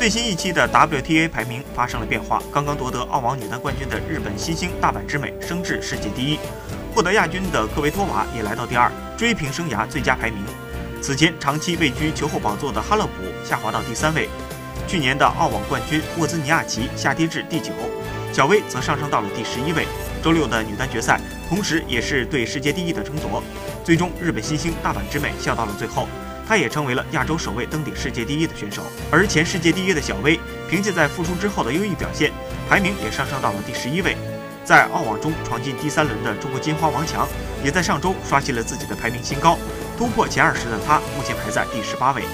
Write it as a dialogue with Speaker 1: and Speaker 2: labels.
Speaker 1: 最新一期的 WTA 排名发生了变化，刚刚夺得澳网女单冠军的日本新星大阪直美升至世界第一，获得亚军的科维托娃也来到第二，追平生涯最佳排名。此前长期位居球后宝座的哈勒普下滑到第三位，去年的澳网冠军沃兹尼亚奇下跌至第九，小威则上升到了第十一位。周六的女单决赛，同时也是对世界第一的争夺，最终日本新星大阪直美笑到了最后。他也成为了亚洲首位登顶世界第一的选手，而前世界第一的小威，凭借在复出之后的优异表现，排名也上升到了第十一位。在澳网中闯进第三轮的中国金花王强，也在上周刷新了自己的排名新高，突破前二十的他，目前排在第十八位。